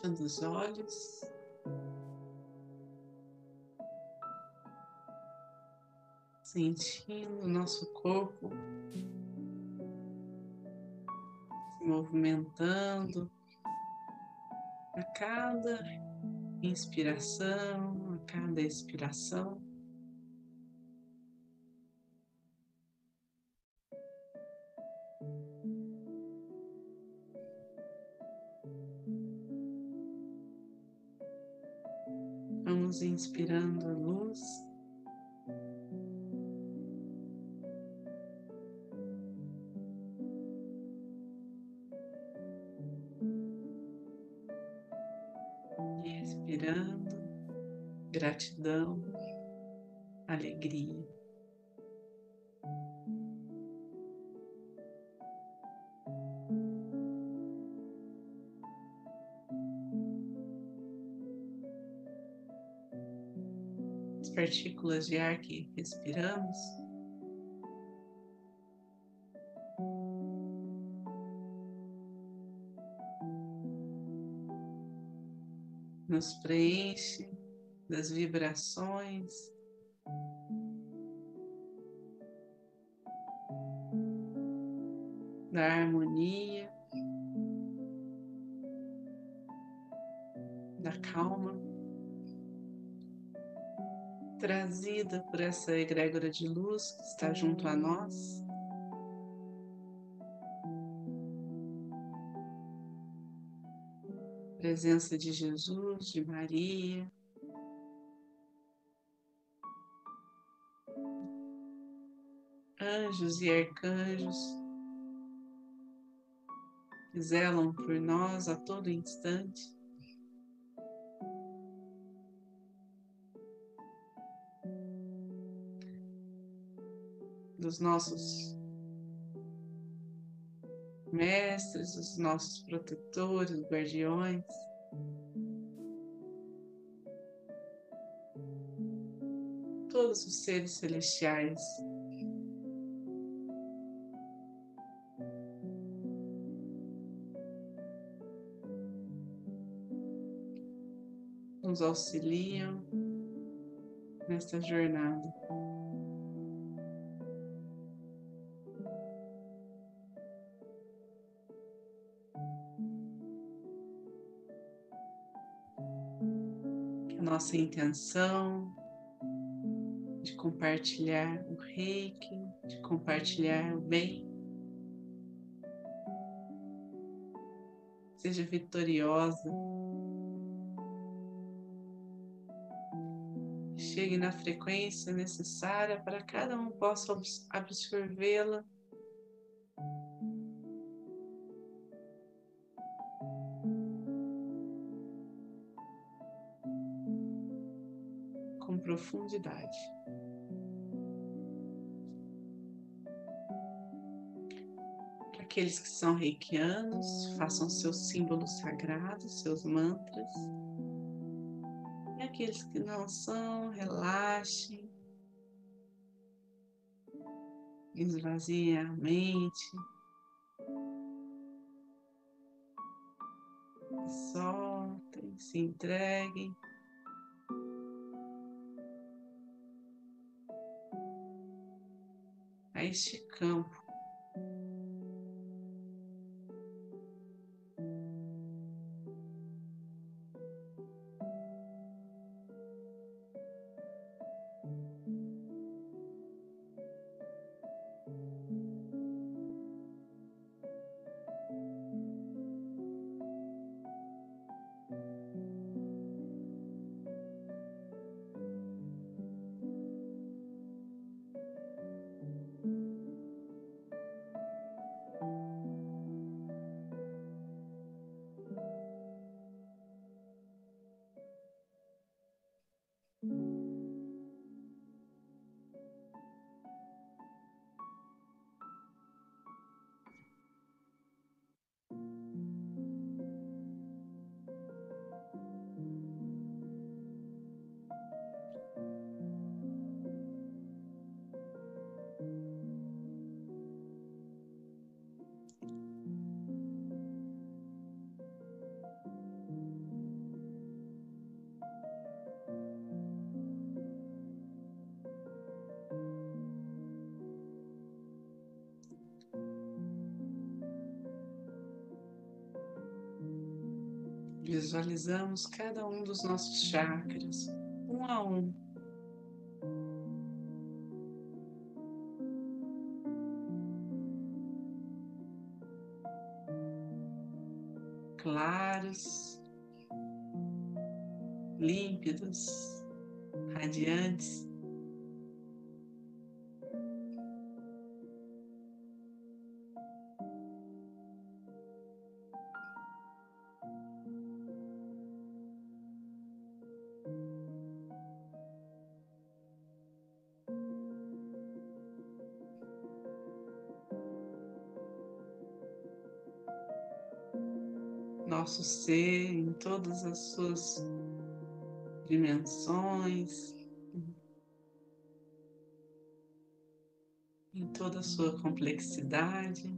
fechando os olhos. Sentindo o nosso corpo se movimentando a cada inspiração, a cada expiração. Respirando gratidão, alegria. partículas de ar que respiramos. Nos preenche das vibrações. Da harmonia, da calma trazida por essa egrégora de luz que está junto a nós. Presença de Jesus, de Maria. Anjos e arcanjos que zelam por nós a todo instante. dos nossos mestres, os nossos protetores, guardiões. Todos os seres celestiais. Nos auxiliam nesta jornada. Nossa intenção de compartilhar o reiki, de compartilhar o bem. Seja vitoriosa. Chegue na frequência necessária para cada um possa absorvê-la profundidade. Aqueles que são reikianos, façam seus símbolos sagrados, seus mantras. E aqueles que não são, relaxem. Esvaziem a mente. Soltem, se entreguem. A este campo. Visualizamos cada um dos nossos chakras, um a um. Claros, límpidos, radiantes. Nosso ser em todas as suas dimensões, em toda a sua complexidade.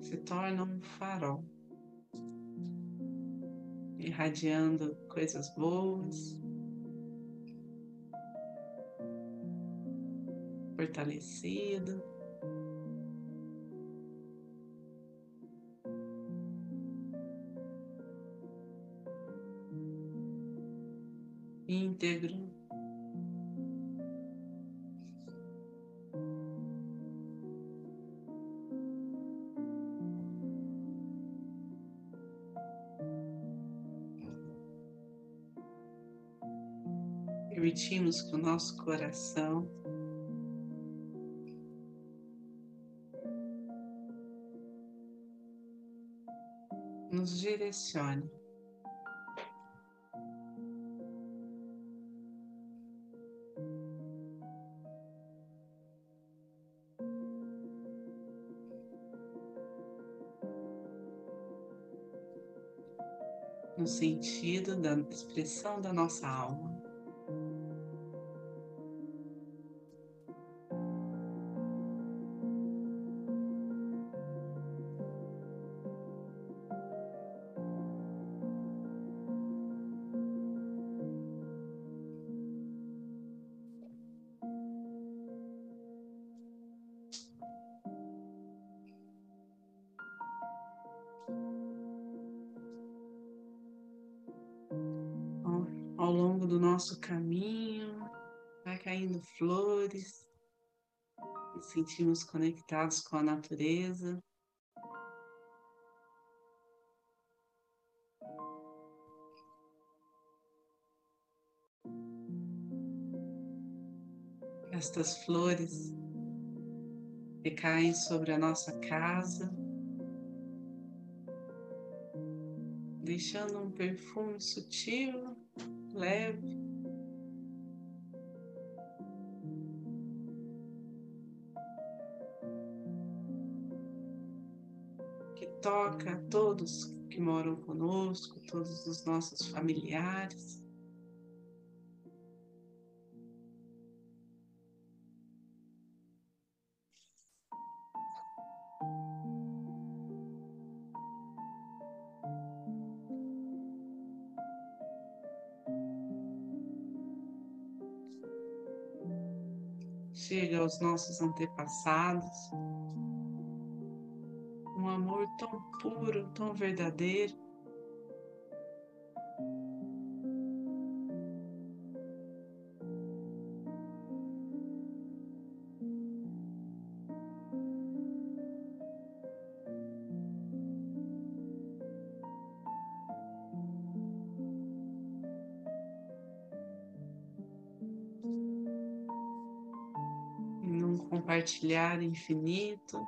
Se torna um farol, irradiando coisas boas. Fortalecido. Íntegro. Permitimos que o nosso coração nos direcione. No sentido da expressão da nossa alma. Caindo flores, nos sentimos conectados com a natureza. Estas flores recaem sobre a nossa casa. deixando um perfume sutil, leve. Toca todos que moram conosco, todos os nossos familiares. chega aos nossos antepassados. Um amor tão puro, tão verdadeiro. compartilhar infinito,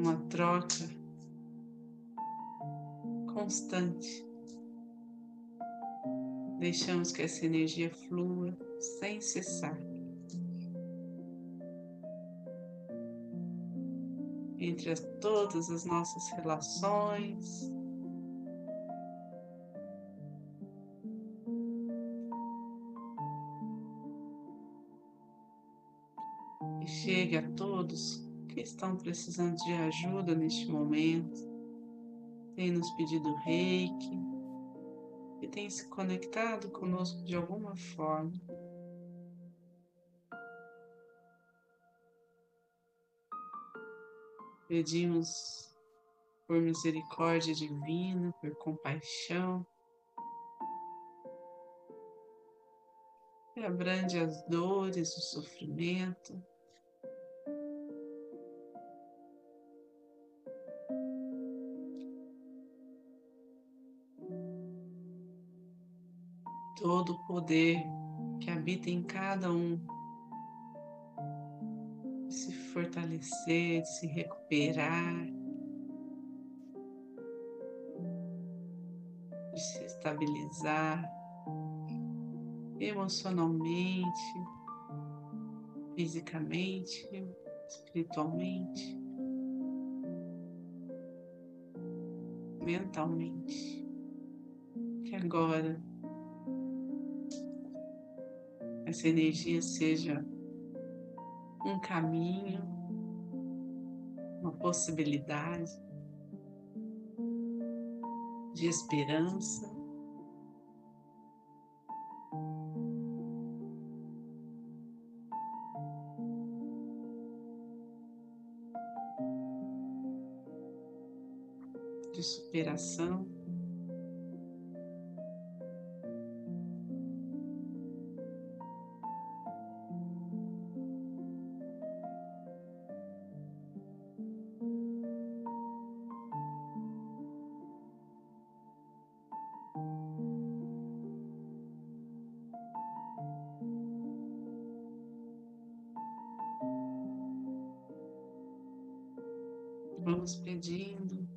numa troca constante. Deixamos que essa energia flua sem cessar. Entre as, todas as nossas relações, chegue a todos que estão precisando de ajuda neste momento, tem nos pedido reiki, e tem se conectado conosco de alguma forma. Pedimos por misericórdia divina, por compaixão, que abrande as dores, o sofrimento, Todo o poder que habita em cada um de se fortalecer, de se recuperar, de se estabilizar emocionalmente, fisicamente, espiritualmente, mentalmente. Que agora essa energia seja um caminho, uma possibilidade de esperança. De superação. Vamos pedindo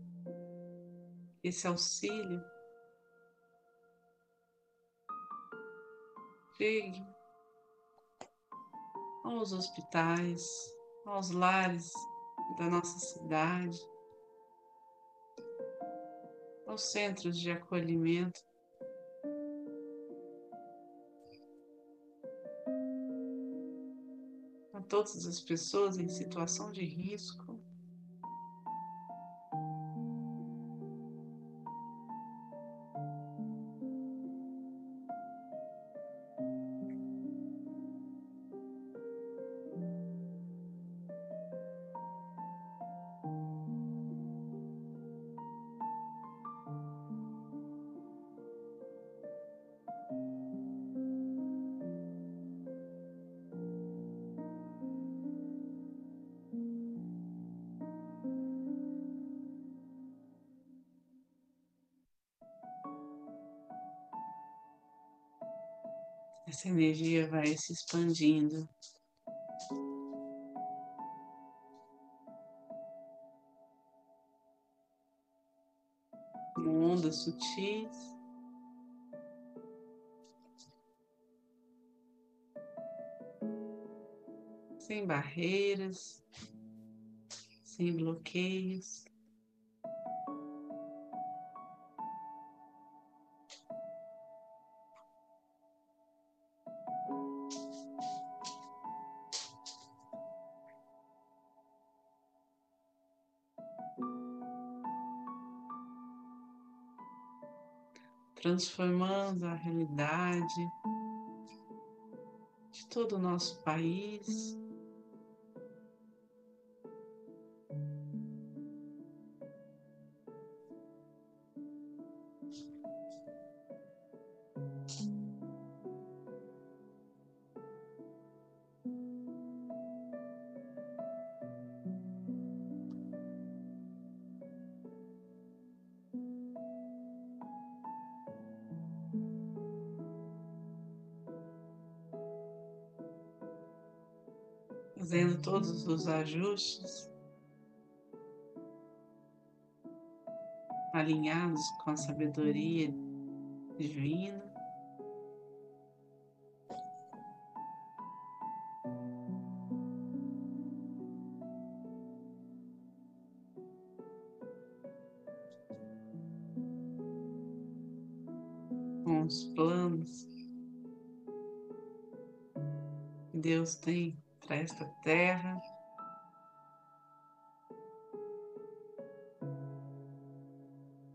esse auxílio chegue aos hospitais, aos lares da nossa cidade, aos centros de acolhimento. A todas as pessoas em situação de risco. Essa energia vai se expandindo. Com ondas sutis. Sem barreiras, sem bloqueios. Transformando a realidade de todo o nosso país. Todos os ajustes alinhados com a sabedoria divina. Com os planos que Deus tem para esta terra.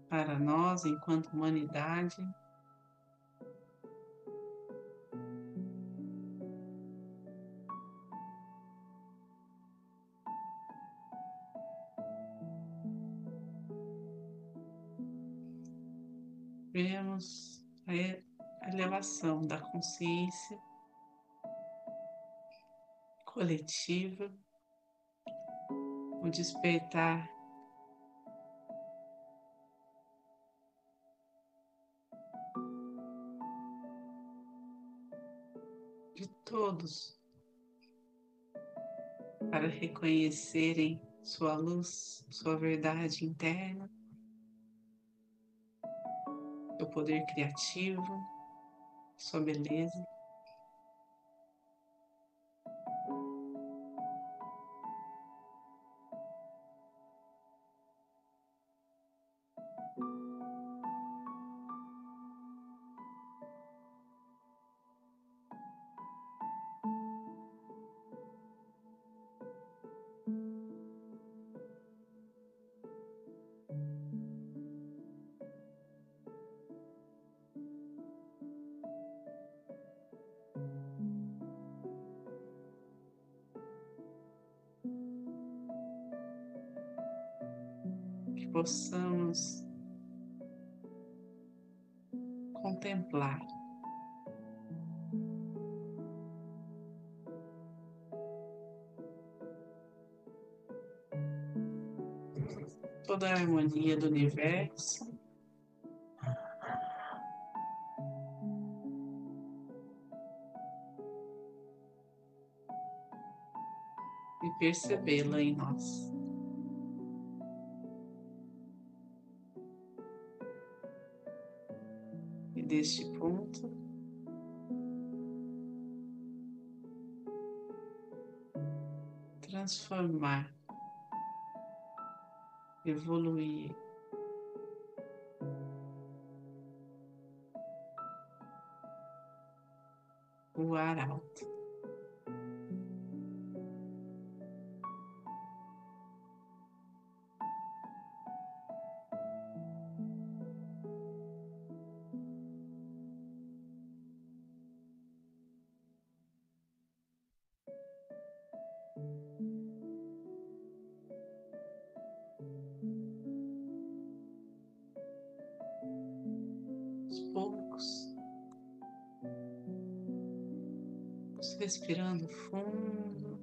Para nós, enquanto humanidade, vemos a elevação da consciência coletiva, o despertar de todos para reconhecerem sua luz, sua verdade interna, seu poder criativo, sua beleza. Possamos contemplar toda a harmonia do universo. E percebê-la em nós. Evoluir. O ar respirando fundo.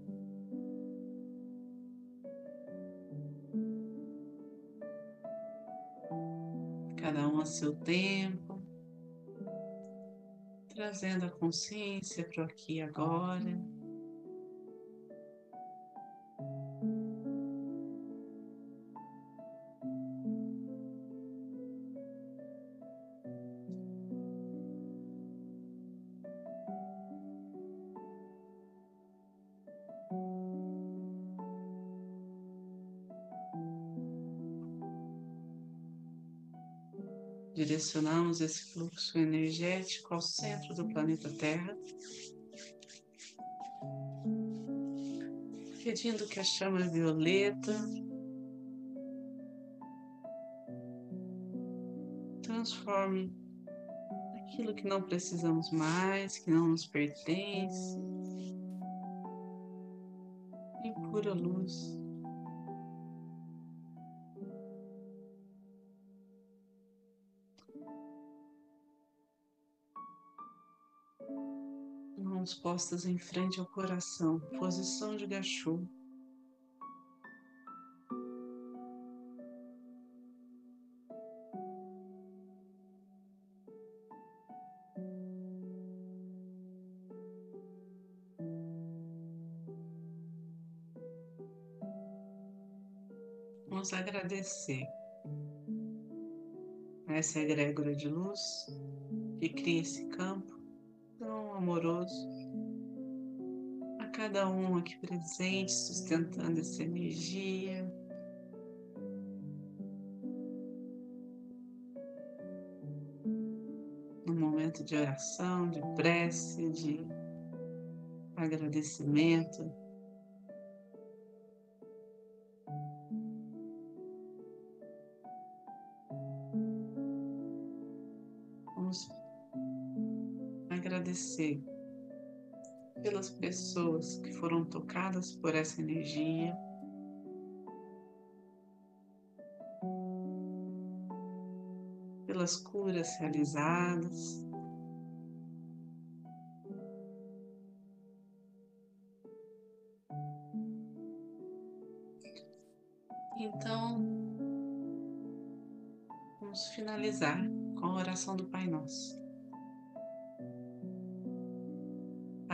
Cada um a seu tempo, trazendo a consciência para aqui agora. Direcionamos esse fluxo energético ao centro do planeta Terra, pedindo que a chama violeta transforme aquilo que não precisamos mais, que não nos pertence, em pura luz. Mãos postas em frente ao coração, posição de gachô. Vamos agradecer essa egrégora de luz que cria esse campo amoroso a cada um aqui presente, sustentando essa energia. No momento de oração, de prece, de agradecimento. Vamos agradecer pelas pessoas que foram tocadas por essa energia. Pela novas curas realizadas. Então, vamos finalizar com a oração do Pai Nosso.